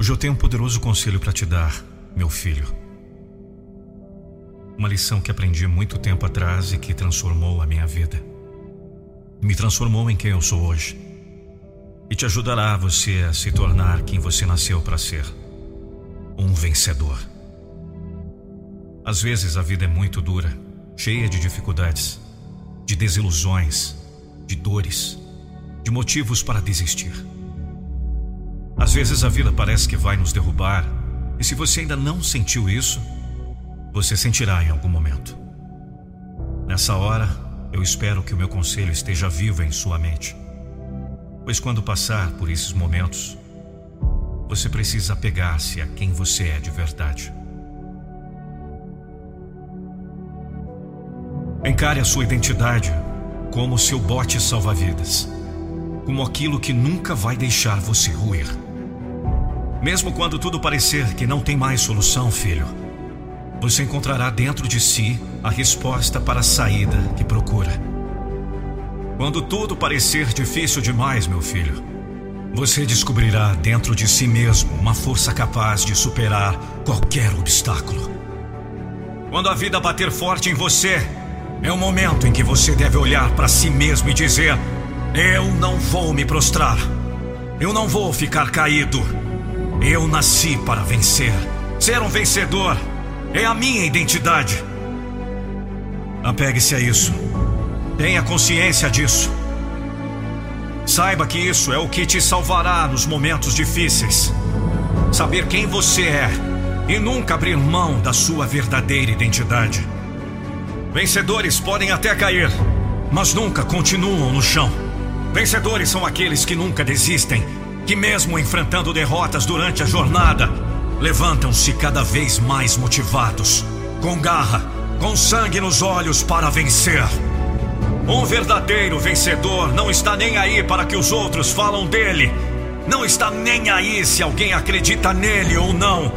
Hoje eu tenho um poderoso conselho para te dar, meu filho. Uma lição que aprendi muito tempo atrás e que transformou a minha vida. Me transformou em quem eu sou hoje. E te ajudará você a se tornar quem você nasceu para ser um vencedor. Às vezes a vida é muito dura, cheia de dificuldades, de desilusões, de dores, de motivos para desistir. Às vezes a vida parece que vai nos derrubar, e se você ainda não sentiu isso, você sentirá em algum momento. Nessa hora, eu espero que o meu conselho esteja vivo em sua mente. Pois quando passar por esses momentos, você precisa apegar-se a quem você é de verdade. Encare a sua identidade como seu bote salva-vidas, como aquilo que nunca vai deixar você ruir. Mesmo quando tudo parecer que não tem mais solução, filho, você encontrará dentro de si a resposta para a saída que procura. Quando tudo parecer difícil demais, meu filho, você descobrirá dentro de si mesmo uma força capaz de superar qualquer obstáculo. Quando a vida bater forte em você, é o momento em que você deve olhar para si mesmo e dizer: Eu não vou me prostrar. Eu não vou ficar caído. Eu nasci para vencer. Ser um vencedor é a minha identidade. Apegue-se a isso. Tenha consciência disso. Saiba que isso é o que te salvará nos momentos difíceis. Saber quem você é e nunca abrir mão da sua verdadeira identidade. Vencedores podem até cair, mas nunca continuam no chão. Vencedores são aqueles que nunca desistem que, mesmo enfrentando derrotas durante a jornada, levantam-se cada vez mais motivados, com garra, com sangue nos olhos para vencer. Um verdadeiro vencedor não está nem aí para que os outros falam dele. Não está nem aí se alguém acredita nele ou não.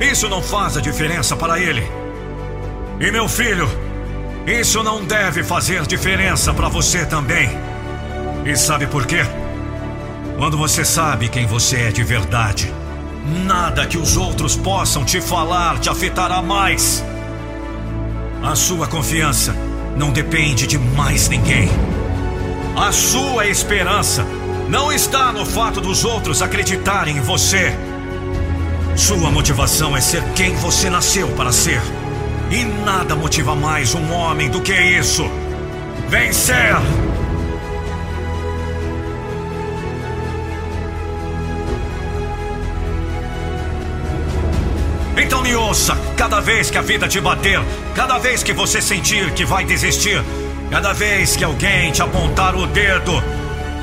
Isso não faz a diferença para ele. E meu filho, isso não deve fazer diferença para você também. E sabe por quê? Quando você sabe quem você é de verdade, nada que os outros possam te falar te afetará mais. A sua confiança não depende de mais ninguém. A sua esperança não está no fato dos outros acreditarem em você. Sua motivação é ser quem você nasceu para ser. E nada motiva mais um homem do que isso: vencer! Me ouça, cada vez que a vida te bater, cada vez que você sentir que vai desistir, cada vez que alguém te apontar o dedo,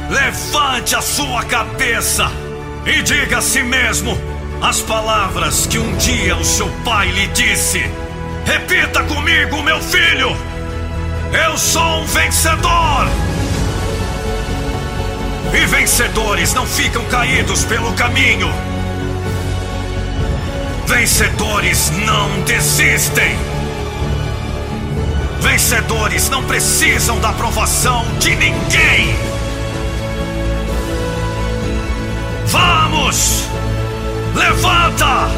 levante a sua cabeça e diga a si mesmo as palavras que um dia o seu pai lhe disse. Repita comigo, meu filho! Eu sou um vencedor! E vencedores não ficam caídos pelo caminho. Vencedores não desistem. Vencedores não precisam da aprovação de ninguém. Vamos! Levanta!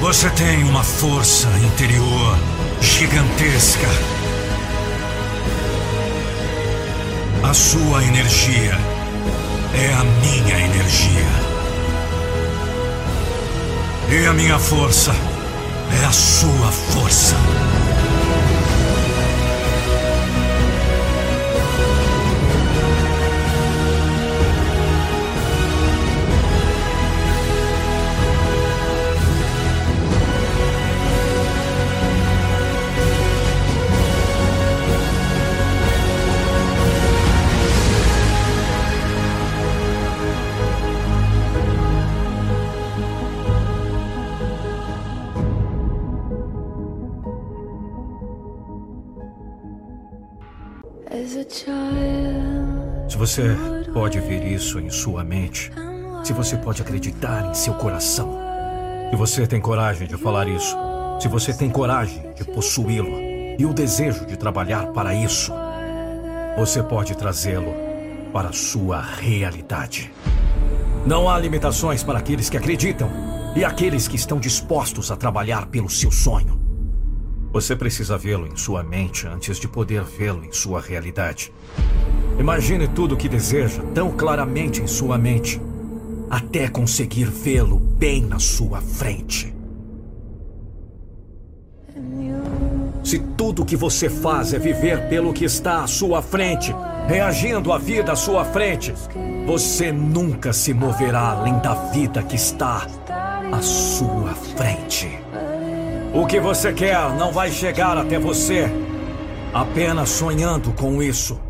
Você tem uma força interior gigantesca. A sua energia é a minha energia. E a minha força é a sua força. Você pode ver isso em sua mente, se você pode acreditar em seu coração, se você tem coragem de falar isso, se você tem coragem de possuí-lo e o desejo de trabalhar para isso, você pode trazê-lo para sua realidade. Não há limitações para aqueles que acreditam e aqueles que estão dispostos a trabalhar pelo seu sonho. Você precisa vê-lo em sua mente antes de poder vê-lo em sua realidade. Imagine tudo o que deseja tão claramente em sua mente, até conseguir vê-lo bem na sua frente. Se tudo o que você faz é viver pelo que está à sua frente, reagindo à vida à sua frente, você nunca se moverá além da vida que está à sua frente. O que você quer não vai chegar até você apenas sonhando com isso.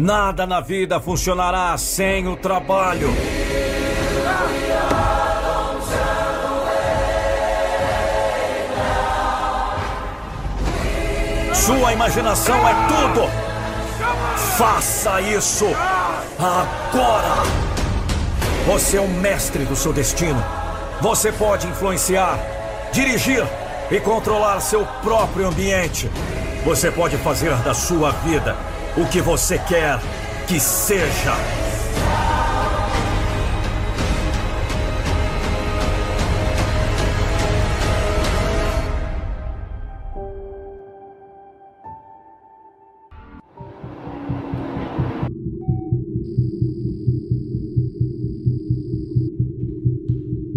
Nada na vida funcionará sem o trabalho. Sua imaginação é tudo. Faça isso agora. Você é o mestre do seu destino. Você pode influenciar, dirigir e controlar seu próprio ambiente. Você pode fazer da sua vida o que você quer que seja.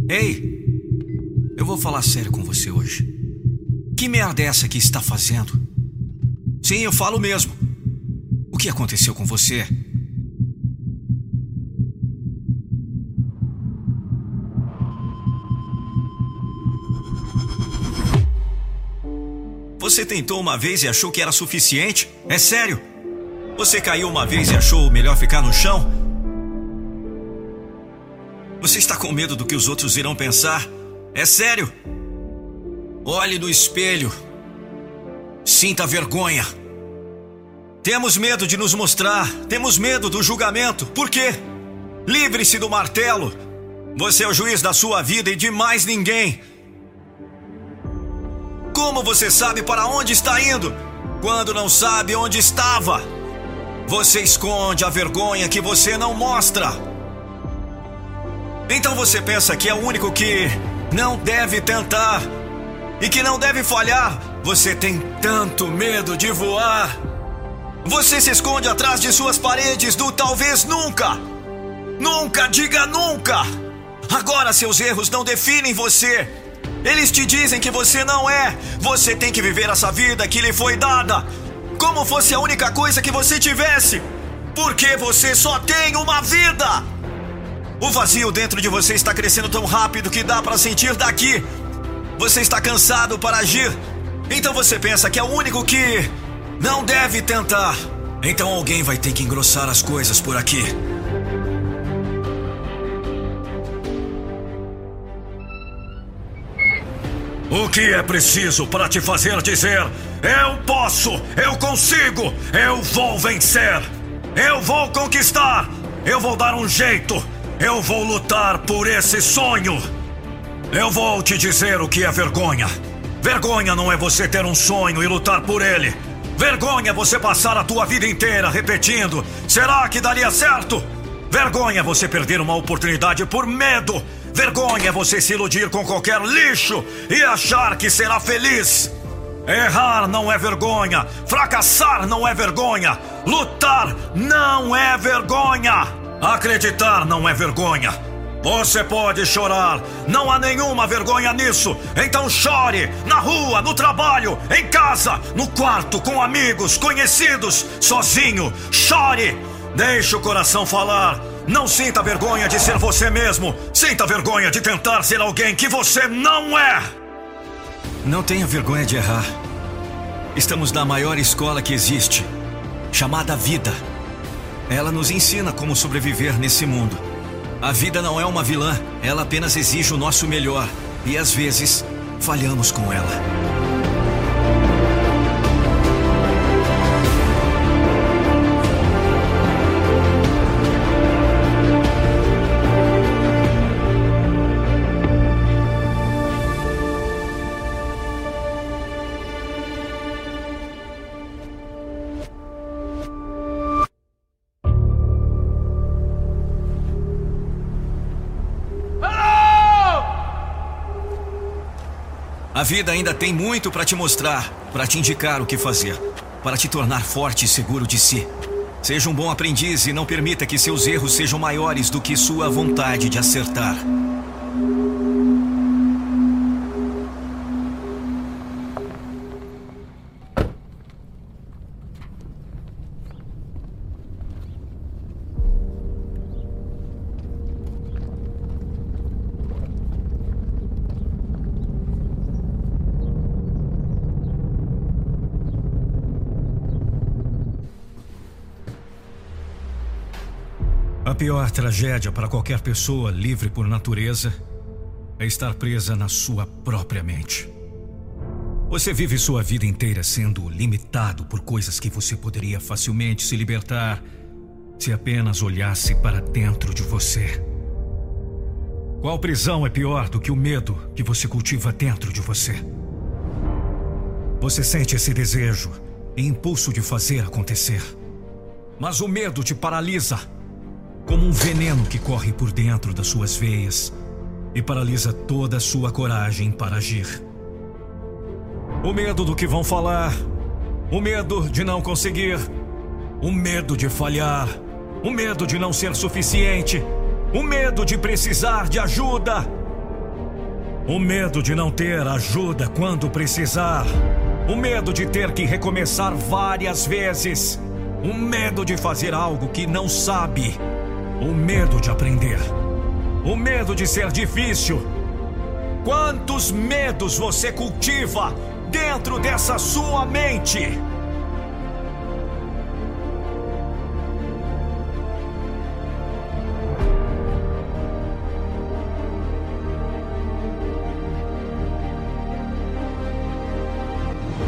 Ei, eu vou falar sério com você hoje. Que merda é essa que está fazendo? Sim, eu falo mesmo que aconteceu com você? Você tentou uma vez e achou que era suficiente? É sério? Você caiu uma vez e achou melhor ficar no chão? Você está com medo do que os outros irão pensar? É sério? Olhe no espelho. Sinta vergonha. Temos medo de nos mostrar, temos medo do julgamento. Por quê? Livre-se do martelo. Você é o juiz da sua vida e de mais ninguém. Como você sabe para onde está indo quando não sabe onde estava? Você esconde a vergonha que você não mostra. Então você pensa que é o único que não deve tentar e que não deve falhar. Você tem tanto medo de voar. Você se esconde atrás de suas paredes do talvez nunca. Nunca diga nunca. Agora seus erros não definem você. Eles te dizem que você não é. Você tem que viver essa vida que lhe foi dada. Como fosse a única coisa que você tivesse. Porque você só tem uma vida. O vazio dentro de você está crescendo tão rápido que dá para sentir daqui. Você está cansado para agir. Então você pensa que é o único que não deve tentar. Então alguém vai ter que engrossar as coisas por aqui. O que é preciso para te fazer dizer: Eu posso, eu consigo, eu vou vencer, eu vou conquistar, eu vou dar um jeito, eu vou lutar por esse sonho. Eu vou te dizer o que é vergonha. Vergonha não é você ter um sonho e lutar por ele. Vergonha você passar a tua vida inteira repetindo: será que daria certo? Vergonha você perder uma oportunidade por medo. Vergonha você se iludir com qualquer lixo e achar que será feliz. Errar não é vergonha, fracassar não é vergonha, lutar não é vergonha, acreditar não é vergonha. Você pode chorar, não há nenhuma vergonha nisso. Então chore na rua, no trabalho, em casa, no quarto, com amigos, conhecidos, sozinho. Chore, deixe o coração falar. Não sinta vergonha de ser você mesmo. Sinta vergonha de tentar ser alguém que você não é. Não tenha vergonha de errar. Estamos na maior escola que existe, chamada vida. Ela nos ensina como sobreviver nesse mundo. A vida não é uma vilã, ela apenas exige o nosso melhor e às vezes falhamos com ela. A vida ainda tem muito para te mostrar, para te indicar o que fazer, para te tornar forte e seguro de si. Seja um bom aprendiz e não permita que seus erros sejam maiores do que sua vontade de acertar. Pior tragédia para qualquer pessoa livre por natureza é estar presa na sua própria mente. Você vive sua vida inteira sendo limitado por coisas que você poderia facilmente se libertar se apenas olhasse para dentro de você. Qual prisão é pior do que o medo que você cultiva dentro de você? Você sente esse desejo e impulso de fazer acontecer. Mas o medo te paralisa como um veneno que corre por dentro das suas veias e paralisa toda a sua coragem para agir. O medo do que vão falar, o medo de não conseguir, o medo de falhar, o medo de não ser suficiente, o medo de precisar de ajuda, o medo de não ter ajuda quando precisar, o medo de ter que recomeçar várias vezes, o medo de fazer algo que não sabe o medo de aprender. O medo de ser difícil. Quantos medos você cultiva dentro dessa sua mente?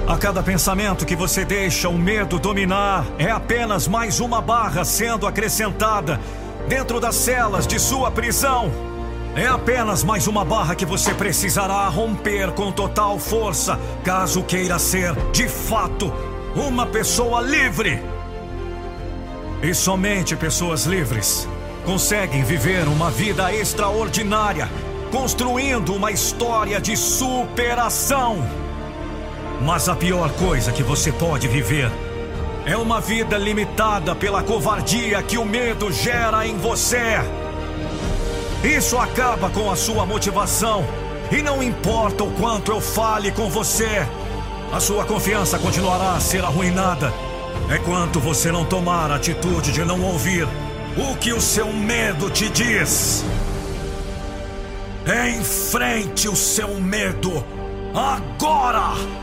A cada pensamento que você deixa o medo dominar é apenas mais uma barra sendo acrescentada dentro das celas de sua prisão. É apenas mais uma barra que você precisará romper com total força, caso queira ser, de fato, uma pessoa livre. E somente pessoas livres conseguem viver uma vida extraordinária, construindo uma história de superação. Mas a pior coisa que você pode viver é uma vida limitada pela covardia que o medo gera em você. Isso acaba com a sua motivação. E não importa o quanto eu fale com você, a sua confiança continuará a ser arruinada. É quanto você não tomar a atitude de não ouvir o que o seu medo te diz. Enfrente o seu medo agora!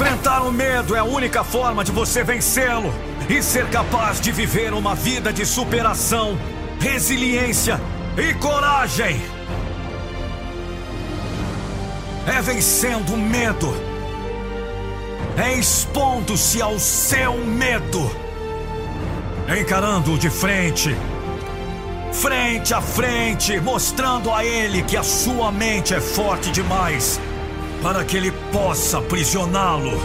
Enfrentar o medo é a única forma de você vencê-lo e ser capaz de viver uma vida de superação, resiliência e coragem. É vencendo o medo, é expondo-se ao seu medo, encarando-o de frente, frente a frente, mostrando a ele que a sua mente é forte demais para que ele possa aprisioná-lo.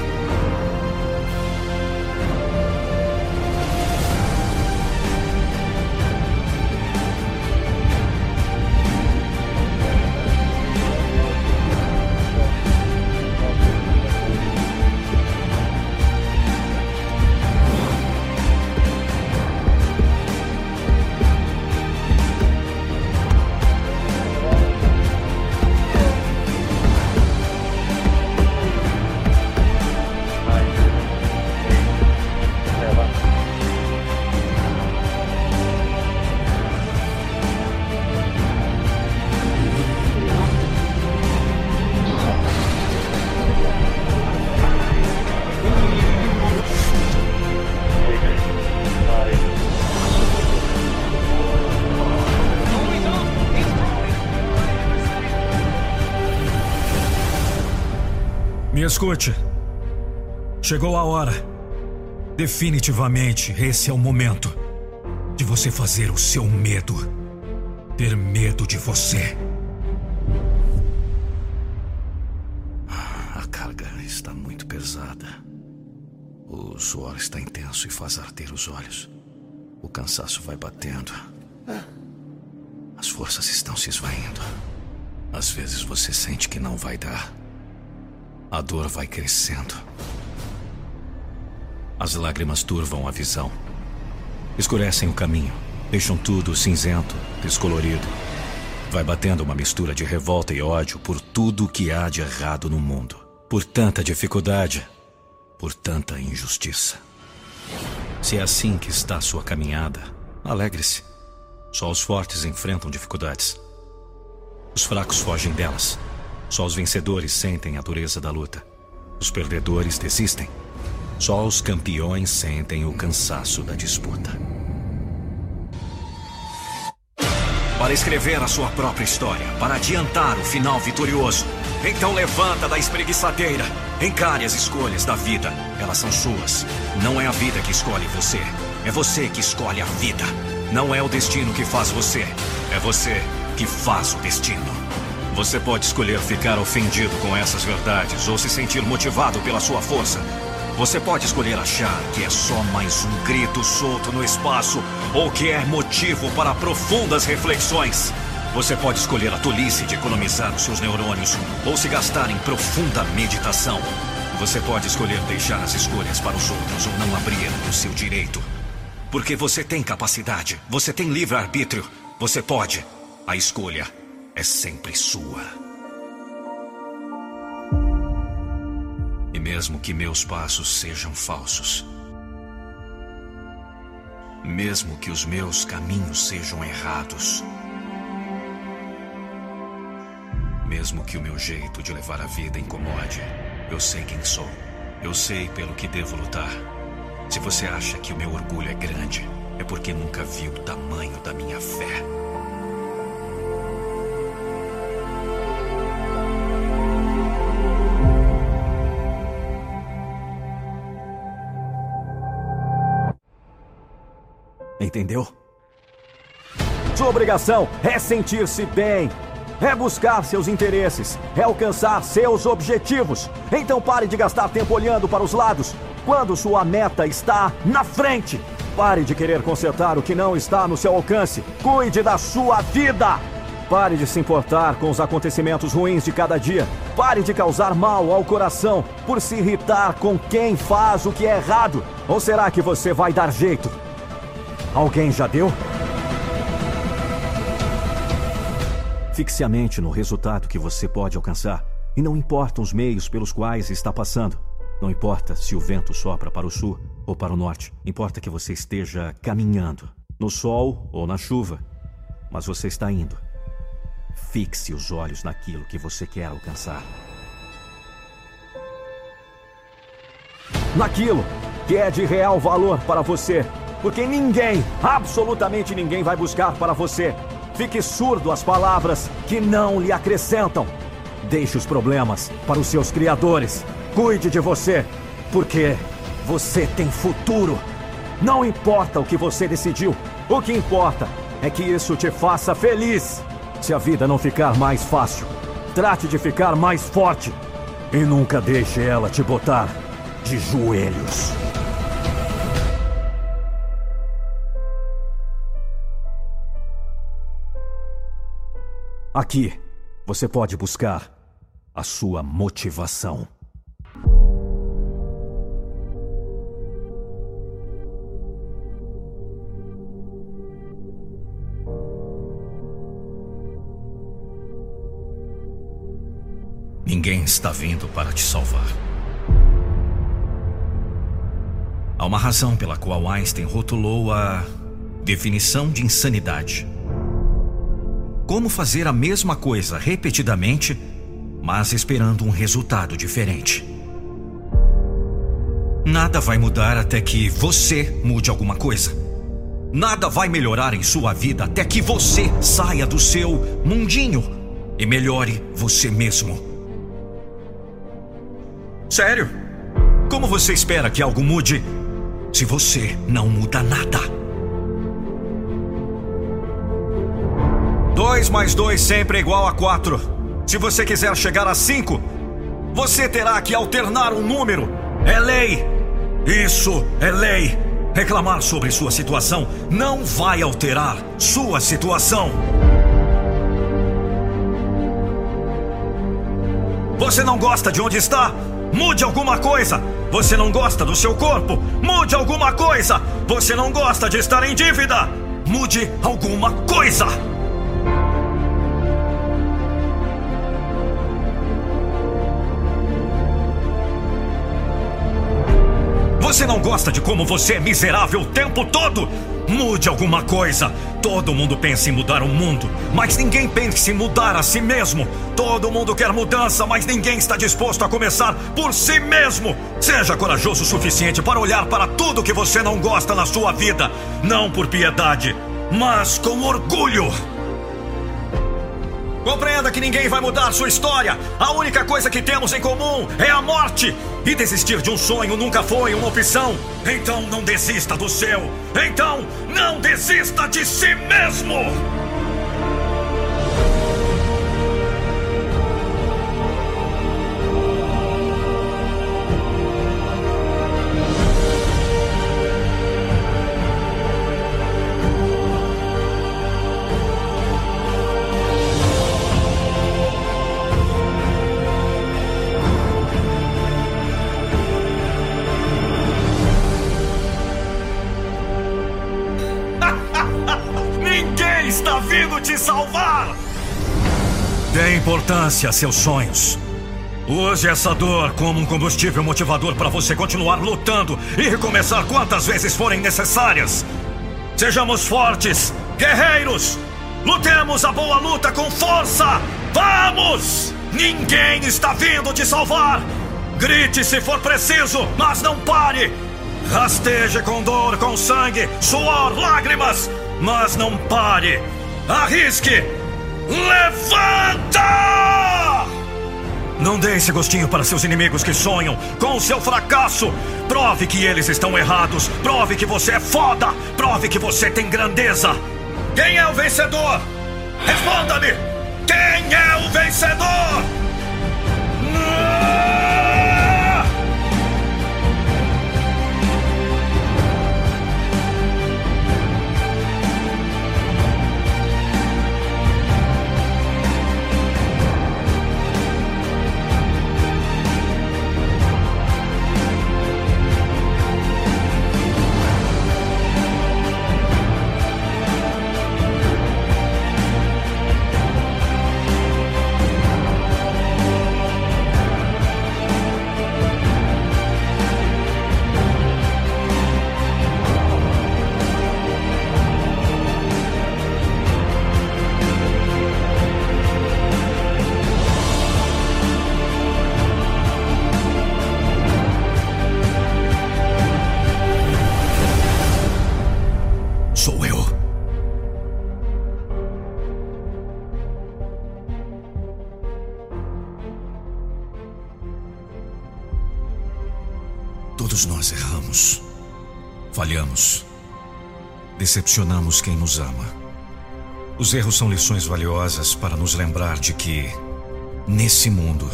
Me escute. Chegou a hora. Definitivamente, esse é o momento de você fazer o seu medo ter medo de você. Ah, a carga está muito pesada. O suor está intenso e faz arder os olhos. O cansaço vai batendo. As forças estão se esvaindo. Às vezes você sente que não vai dar. A dor vai crescendo. As lágrimas turvam a visão. Escurecem o caminho. Deixam tudo cinzento, descolorido. Vai batendo uma mistura de revolta e ódio por tudo o que há de errado no mundo. Por tanta dificuldade. Por tanta injustiça. Se é assim que está sua caminhada, alegre-se. Só os fortes enfrentam dificuldades. Os fracos fogem delas. Só os vencedores sentem a dureza da luta. Os perdedores desistem. Só os campeões sentem o cansaço da disputa. Para escrever a sua própria história, para adiantar o final vitorioso. Então levanta da espreguiçadeira. Encare as escolhas da vida. Elas são suas. Não é a vida que escolhe você. É você que escolhe a vida. Não é o destino que faz você. É você que faz o destino. Você pode escolher ficar ofendido com essas verdades ou se sentir motivado pela sua força. Você pode escolher achar que é só mais um grito solto no espaço ou que é motivo para profundas reflexões. Você pode escolher a tolice de economizar os seus neurônios ou se gastar em profunda meditação. Você pode escolher deixar as escolhas para os outros ou não abrir o seu direito. Porque você tem capacidade, você tem livre-arbítrio, você pode. A escolha é sempre sua. E mesmo que meus passos sejam falsos, mesmo que os meus caminhos sejam errados, mesmo que o meu jeito de levar a vida incomode, eu sei quem sou. Eu sei pelo que devo lutar. Se você acha que o meu orgulho é grande, é porque nunca viu o tamanho da minha fé. Entendeu? Sua obrigação é sentir-se bem, é buscar seus interesses, é alcançar seus objetivos. Então pare de gastar tempo olhando para os lados quando sua meta está na frente. Pare de querer consertar o que não está no seu alcance. Cuide da sua vida. Pare de se importar com os acontecimentos ruins de cada dia. Pare de causar mal ao coração por se irritar com quem faz o que é errado. Ou será que você vai dar jeito? Alguém já deu? Fixe a mente no resultado que você pode alcançar. E não importam os meios pelos quais está passando. Não importa se o vento sopra para o sul ou para o norte. Importa que você esteja caminhando, no sol ou na chuva. Mas você está indo. Fixe os olhos naquilo que você quer alcançar. Naquilo que é de real valor para você. Porque ninguém, absolutamente ninguém, vai buscar para você Fique surdo às palavras que não lhe acrescentam. Deixe os problemas para os seus criadores. Cuide de você, porque você tem futuro. Não importa o que você decidiu, o que importa é que isso te faça feliz. Se a vida não ficar mais fácil, trate de ficar mais forte. E nunca deixe ela te botar de joelhos. Aqui você pode buscar a sua motivação. Ninguém está vindo para te salvar. Há uma razão pela qual Einstein rotulou a definição de insanidade como fazer a mesma coisa repetidamente, mas esperando um resultado diferente. Nada vai mudar até que você mude alguma coisa. Nada vai melhorar em sua vida até que você saia do seu mundinho e melhore você mesmo. Sério? Como você espera que algo mude se você não muda nada? 2 mais 2 sempre é igual a 4. Se você quiser chegar a 5, você terá que alternar um número. É lei. Isso é lei. Reclamar sobre sua situação não vai alterar sua situação. Você não gosta de onde está? Mude alguma coisa. Você não gosta do seu corpo? Mude alguma coisa. Você não gosta de estar em dívida? Mude alguma coisa. Você não gosta de como você é miserável o tempo todo? Mude alguma coisa. Todo mundo pensa em mudar o mundo, mas ninguém pensa em mudar a si mesmo. Todo mundo quer mudança, mas ninguém está disposto a começar por si mesmo. Seja corajoso o suficiente para olhar para tudo que você não gosta na sua vida, não por piedade, mas com orgulho. Compreenda que ninguém vai mudar sua história. A única coisa que temos em comum é a morte. E desistir de um sonho nunca foi uma opção. Então não desista do seu. Então não desista de si mesmo. Dê importância a seus sonhos. Use essa dor como um combustível motivador para você continuar lutando e recomeçar quantas vezes forem necessárias. Sejamos fortes, guerreiros! Lutemos a boa luta com força! Vamos! Ninguém está vindo te salvar! Grite se for preciso, mas não pare! Rasteje com dor, com sangue, suor, lágrimas! mas não pare! Arrisque! Levanta! Não dê esse gostinho para seus inimigos que sonham com o seu fracasso. Prove que eles estão errados. Prove que você é foda. Prove que você tem grandeza. Quem é o vencedor? Responda-me! Quem é o vencedor? Falhamos, decepcionamos quem nos ama. Os erros são lições valiosas para nos lembrar de que, nesse mundo,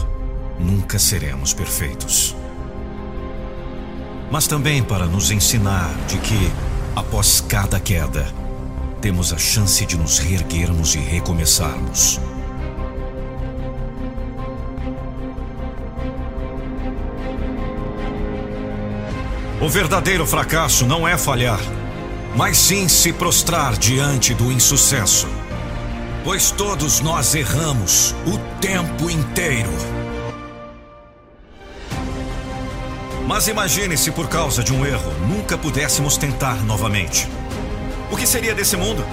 nunca seremos perfeitos. Mas também para nos ensinar de que, após cada queda, temos a chance de nos reerguermos e recomeçarmos. O verdadeiro fracasso não é falhar, mas sim se prostrar diante do insucesso. Pois todos nós erramos o tempo inteiro. Mas imagine se por causa de um erro nunca pudéssemos tentar novamente. O que seria desse mundo?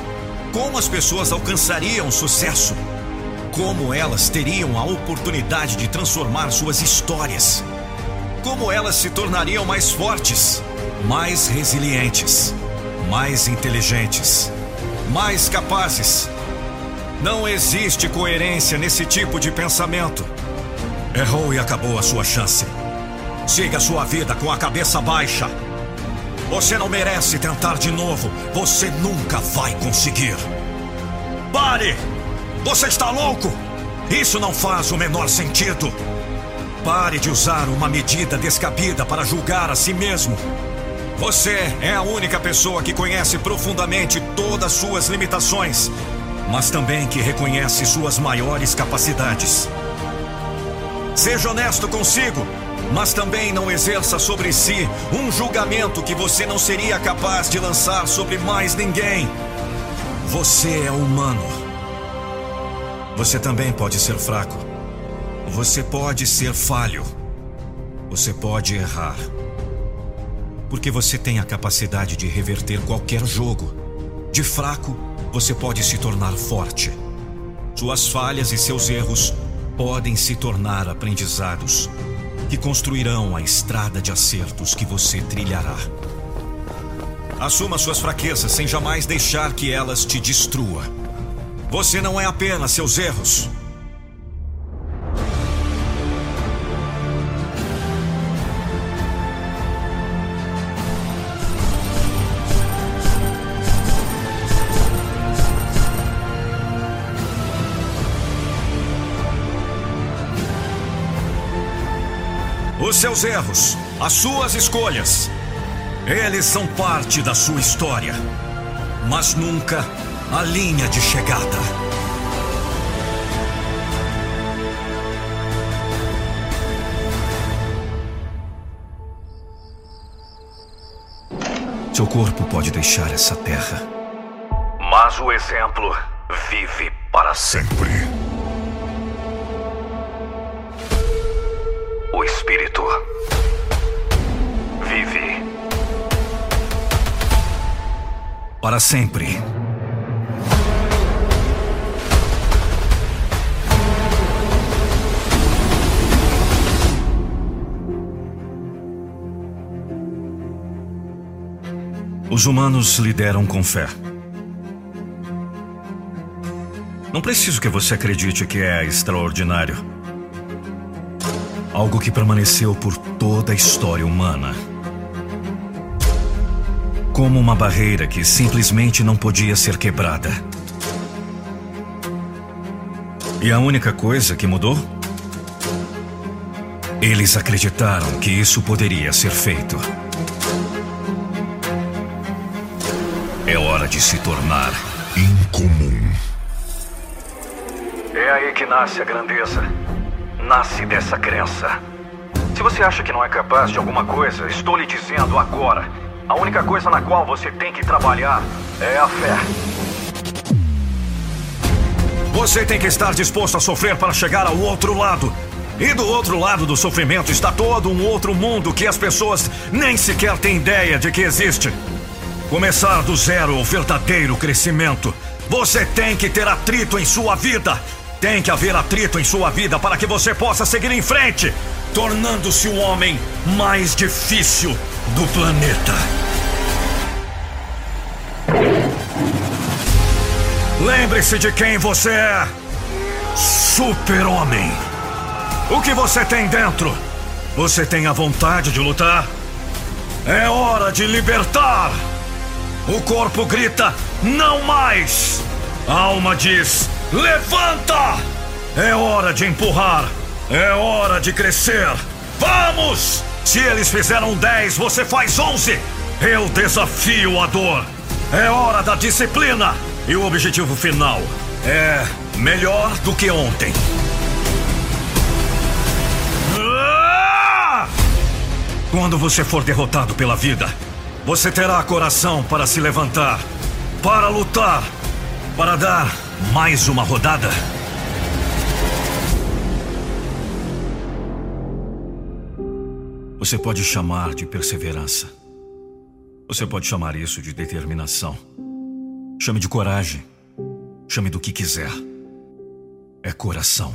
Como as pessoas alcançariam sucesso? Como elas teriam a oportunidade de transformar suas histórias? Como elas se tornariam mais fortes, mais resilientes, mais inteligentes, mais capazes. Não existe coerência nesse tipo de pensamento. Errou e acabou a sua chance. Siga sua vida com a cabeça baixa. Você não merece tentar de novo. Você nunca vai conseguir. Pare! Você está louco? Isso não faz o menor sentido. Pare de usar uma medida descabida para julgar a si mesmo. Você é a única pessoa que conhece profundamente todas suas limitações, mas também que reconhece suas maiores capacidades. Seja honesto consigo, mas também não exerça sobre si um julgamento que você não seria capaz de lançar sobre mais ninguém. Você é humano. Você também pode ser fraco. Você pode ser falho. Você pode errar. Porque você tem a capacidade de reverter qualquer jogo. De fraco, você pode se tornar forte. Suas falhas e seus erros podem se tornar aprendizados que construirão a estrada de acertos que você trilhará. Assuma suas fraquezas sem jamais deixar que elas te destrua. Você não é apenas seus erros. Os seus erros, as suas escolhas, eles são parte da sua história, mas nunca a linha de chegada. Seu corpo pode deixar essa terra, mas o exemplo vive para sempre. O espírito vive para sempre. Os humanos lideram com fé. Não preciso que você acredite que é extraordinário. Algo que permaneceu por toda a história humana. Como uma barreira que simplesmente não podia ser quebrada. E a única coisa que mudou? Eles acreditaram que isso poderia ser feito. É hora de se tornar incomum. É aí que nasce a grandeza. Nasce dessa crença. Se você acha que não é capaz de alguma coisa, estou lhe dizendo agora. A única coisa na qual você tem que trabalhar é a fé. Você tem que estar disposto a sofrer para chegar ao outro lado. E do outro lado do sofrimento está todo um outro mundo que as pessoas nem sequer têm ideia de que existe. Começar do zero o verdadeiro crescimento. Você tem que ter atrito em sua vida. Tem que haver atrito em sua vida para que você possa seguir em frente, tornando-se o homem mais difícil do planeta. Lembre-se de quem você é. Super-Homem. O que você tem dentro? Você tem a vontade de lutar? É hora de libertar! O corpo grita: não mais! A alma diz: levanta! É hora de empurrar! É hora de crescer! Vamos! Se eles fizeram 10, você faz 11! Eu desafio a dor! É hora da disciplina! E o objetivo final é melhor do que ontem. Ah! Quando você for derrotado pela vida, você terá coração para se levantar, para lutar, para dar mais uma rodada. Você pode chamar de perseverança. Você pode chamar isso de determinação. Chame de coragem. Chame do que quiser. É coração.